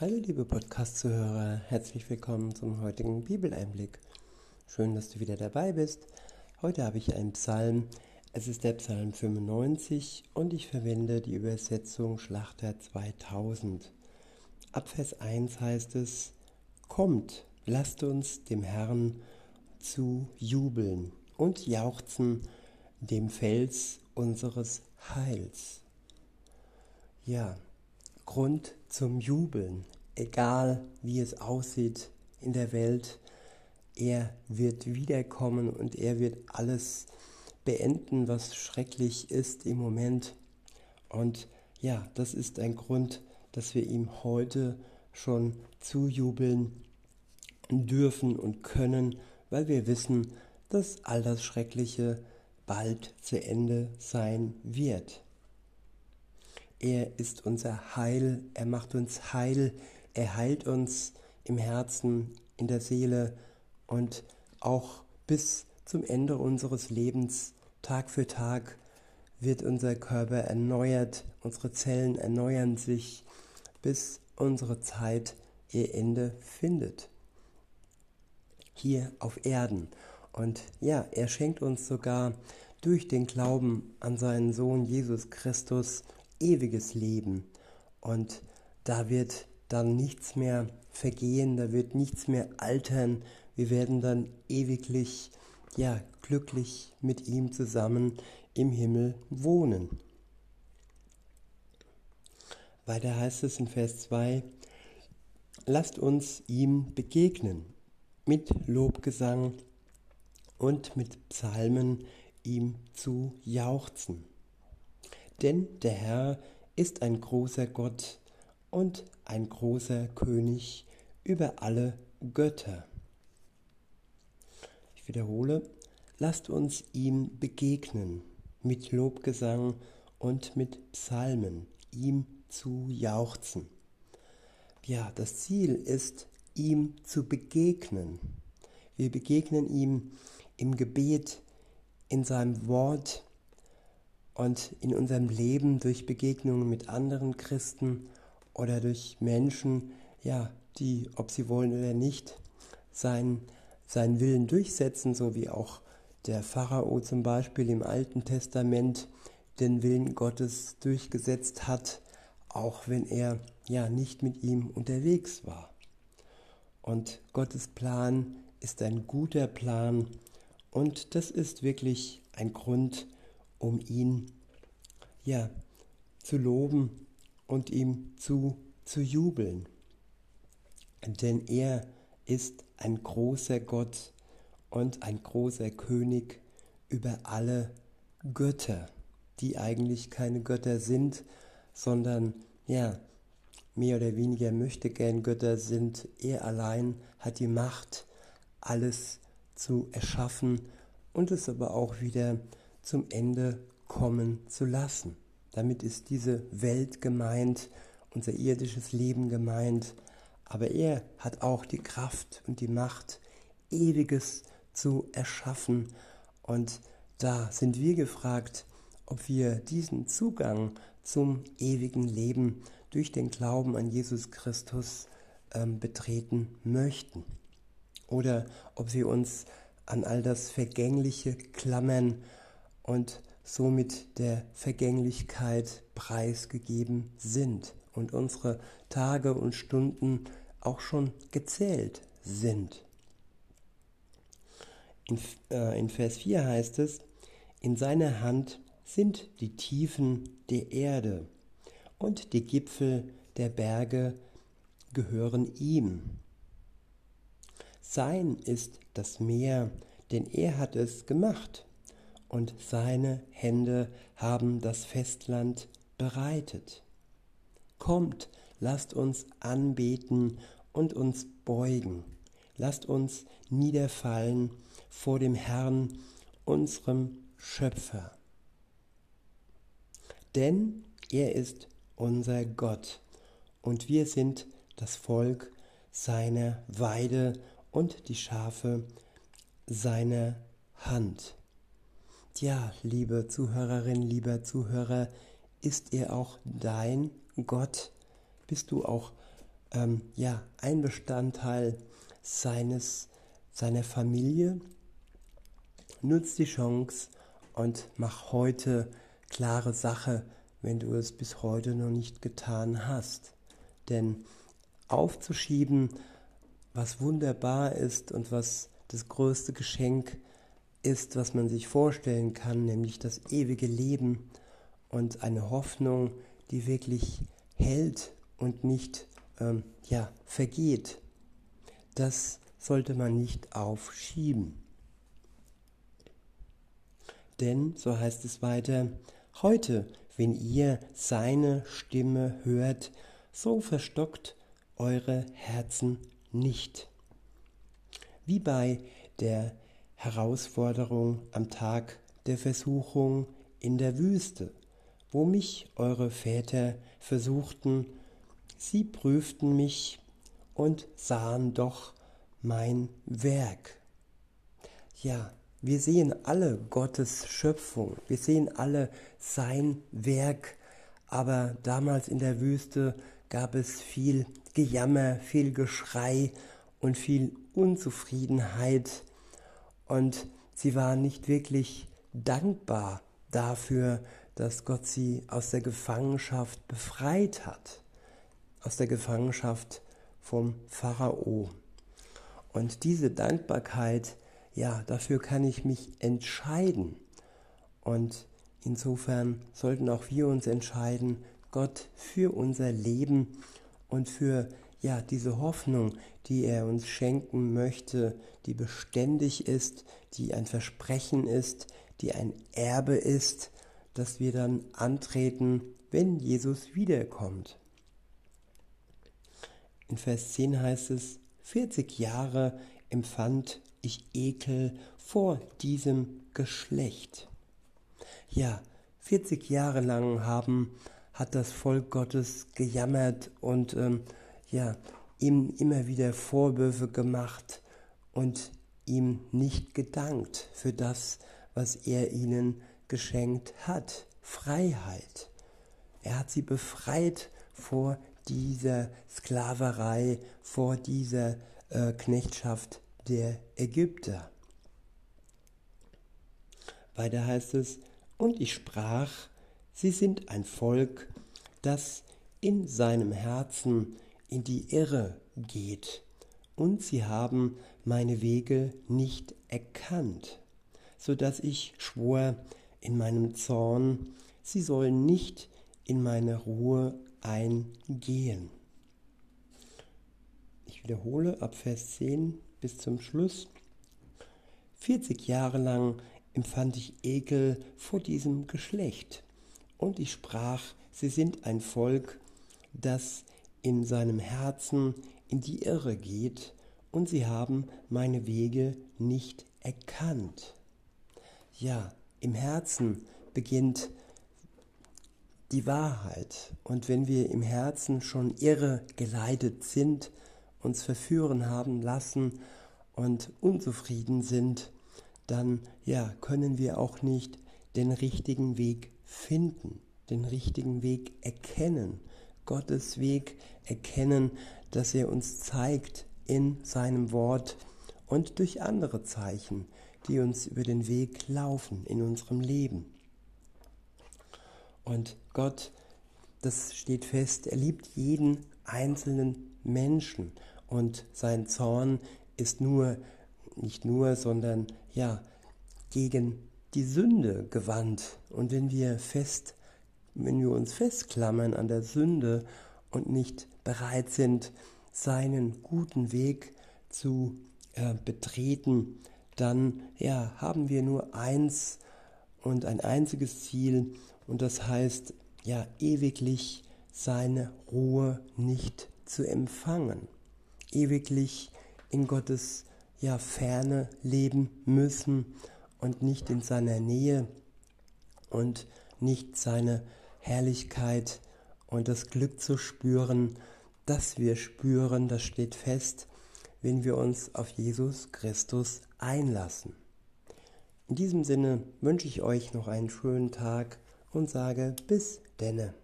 Hallo liebe Podcast-Zuhörer, herzlich willkommen zum heutigen Bibeleinblick. Schön, dass du wieder dabei bist. Heute habe ich einen Psalm. Es ist der Psalm 95 und ich verwende die Übersetzung Schlachter 2000. Ab Vers 1 heißt es, Kommt, lasst uns dem Herrn zu jubeln und jauchzen dem Fels unseres Heils. Ja, Grund zum Jubeln, egal wie es aussieht in der Welt. Er wird wiederkommen und er wird alles beenden, was schrecklich ist im Moment. Und ja, das ist ein Grund, dass wir ihm heute schon zujubeln dürfen und können, weil wir wissen, dass all das Schreckliche bald zu Ende sein wird. Er ist unser Heil, er macht uns heil, er heilt uns im Herzen, in der Seele und auch bis zum Ende unseres Lebens, Tag für Tag, wird unser Körper erneuert, unsere Zellen erneuern sich, bis unsere Zeit ihr Ende findet. Hier auf Erden. Und ja, er schenkt uns sogar durch den Glauben an seinen Sohn Jesus Christus ewiges Leben. Und da wird dann nichts mehr vergehen, da wird nichts mehr altern. Wir werden dann ewiglich, ja, glücklich mit ihm zusammen im Himmel wohnen. Weiter heißt es in Vers 2, lasst uns ihm begegnen mit Lobgesang und mit Psalmen ihm zu jauchzen. Denn der Herr ist ein großer Gott und ein großer König über alle Götter. Ich wiederhole, lasst uns ihm begegnen mit Lobgesang und mit Psalmen, ihm zu jauchzen. Ja, das Ziel ist, ihm zu begegnen. Wir begegnen ihm im Gebet, in seinem Wort, und in unserem Leben durch Begegnungen mit anderen Christen oder durch Menschen, ja, die, ob sie wollen oder nicht, sein, seinen Willen durchsetzen, so wie auch der Pharao zum Beispiel im Alten Testament den Willen Gottes durchgesetzt hat, auch wenn er ja nicht mit ihm unterwegs war. Und Gottes Plan ist ein guter Plan und das ist wirklich ein Grund, um ihn ja zu loben und ihm zu, zu jubeln. Denn er ist ein großer Gott und ein großer König über alle Götter, die eigentlich keine Götter sind, sondern ja, mehr oder weniger möchte gern Götter sind. Er allein hat die Macht, alles zu erschaffen und es aber auch wieder zum Ende kommen zu lassen. Damit ist diese Welt gemeint, unser irdisches Leben gemeint, aber er hat auch die Kraft und die Macht, ewiges zu erschaffen. Und da sind wir gefragt, ob wir diesen Zugang zum ewigen Leben durch den Glauben an Jesus Christus ähm, betreten möchten. Oder ob wir uns an all das Vergängliche klammern und somit der Vergänglichkeit preisgegeben sind und unsere Tage und Stunden auch schon gezählt sind. In, äh, in Vers 4 heißt es, in seiner Hand sind die Tiefen der Erde und die Gipfel der Berge gehören ihm. Sein ist das Meer, denn er hat es gemacht und seine Hände haben das Festland bereitet. Kommt, lasst uns anbeten und uns beugen. Lasst uns niederfallen vor dem Herrn, unserem Schöpfer. Denn er ist unser Gott und wir sind das Volk seiner Weide und die Schafe seiner Hand. Ja, liebe Zuhörerin, lieber Zuhörer, ist er auch dein Gott? Bist du auch ähm, ja, ein Bestandteil seines, seiner Familie. Nutz die Chance und mach heute klare Sache, wenn du es bis heute noch nicht getan hast. Denn aufzuschieben, was wunderbar ist und was das größte Geschenk ist, was man sich vorstellen kann, nämlich das ewige Leben und eine Hoffnung, die wirklich hält und nicht ähm, ja, vergeht. Das sollte man nicht aufschieben. Denn, so heißt es weiter, heute, wenn ihr seine Stimme hört, so verstockt eure Herzen nicht. Wie bei der Herausforderung am Tag der Versuchung in der Wüste, wo mich eure Väter versuchten, sie prüften mich und sahen doch mein Werk. Ja, wir sehen alle Gottes Schöpfung, wir sehen alle sein Werk, aber damals in der Wüste gab es viel Gejammer, viel Geschrei und viel Unzufriedenheit und sie waren nicht wirklich dankbar dafür, dass Gott sie aus der Gefangenschaft befreit hat, aus der Gefangenschaft vom Pharao. Und diese Dankbarkeit, ja, dafür kann ich mich entscheiden. Und insofern sollten auch wir uns entscheiden, Gott für unser Leben und für ja, diese Hoffnung, die er uns schenken möchte, die beständig ist, die ein Versprechen ist, die ein Erbe ist, das wir dann antreten, wenn Jesus wiederkommt. In Vers 10 heißt es, 40 Jahre empfand ich Ekel vor diesem Geschlecht. Ja, 40 Jahre lang haben, hat das Volk Gottes gejammert und ähm, ja, ihm immer wieder Vorwürfe gemacht und ihm nicht gedankt für das, was er ihnen geschenkt hat. Freiheit. Er hat sie befreit vor dieser Sklaverei, vor dieser äh, Knechtschaft der Ägypter. Weiter heißt es, und ich sprach, sie sind ein Volk, das in seinem Herzen in die Irre geht, und sie haben meine Wege nicht erkannt, so dass ich schwor in meinem Zorn, sie sollen nicht in meine Ruhe eingehen. Ich wiederhole ab Vers 10 bis zum Schluss. 40 Jahre lang empfand ich Ekel vor diesem Geschlecht, und ich sprach, sie sind ein Volk, das in seinem Herzen in die Irre geht und sie haben meine Wege nicht erkannt. Ja, im Herzen beginnt die Wahrheit. Und wenn wir im Herzen schon irre geleitet sind, uns verführen haben lassen und unzufrieden sind, dann ja, können wir auch nicht den richtigen Weg finden, den richtigen Weg erkennen Gottes Weg erkennen, dass er uns zeigt in seinem Wort und durch andere Zeichen, die uns über den Weg laufen in unserem Leben. Und Gott, das steht fest, er liebt jeden einzelnen Menschen und sein Zorn ist nur, nicht nur, sondern ja, gegen die Sünde gewandt. Und wenn wir fest wenn wir uns festklammern an der Sünde und nicht bereit sind, seinen guten Weg zu äh, betreten, dann ja, haben wir nur eins und ein einziges Ziel und das heißt ja ewiglich seine Ruhe nicht zu empfangen, ewiglich in Gottes ja Ferne leben müssen und nicht in seiner Nähe und nicht seine Herrlichkeit und das Glück zu spüren, das wir spüren, das steht fest, wenn wir uns auf Jesus Christus einlassen. In diesem Sinne wünsche ich euch noch einen schönen Tag und sage bis denne.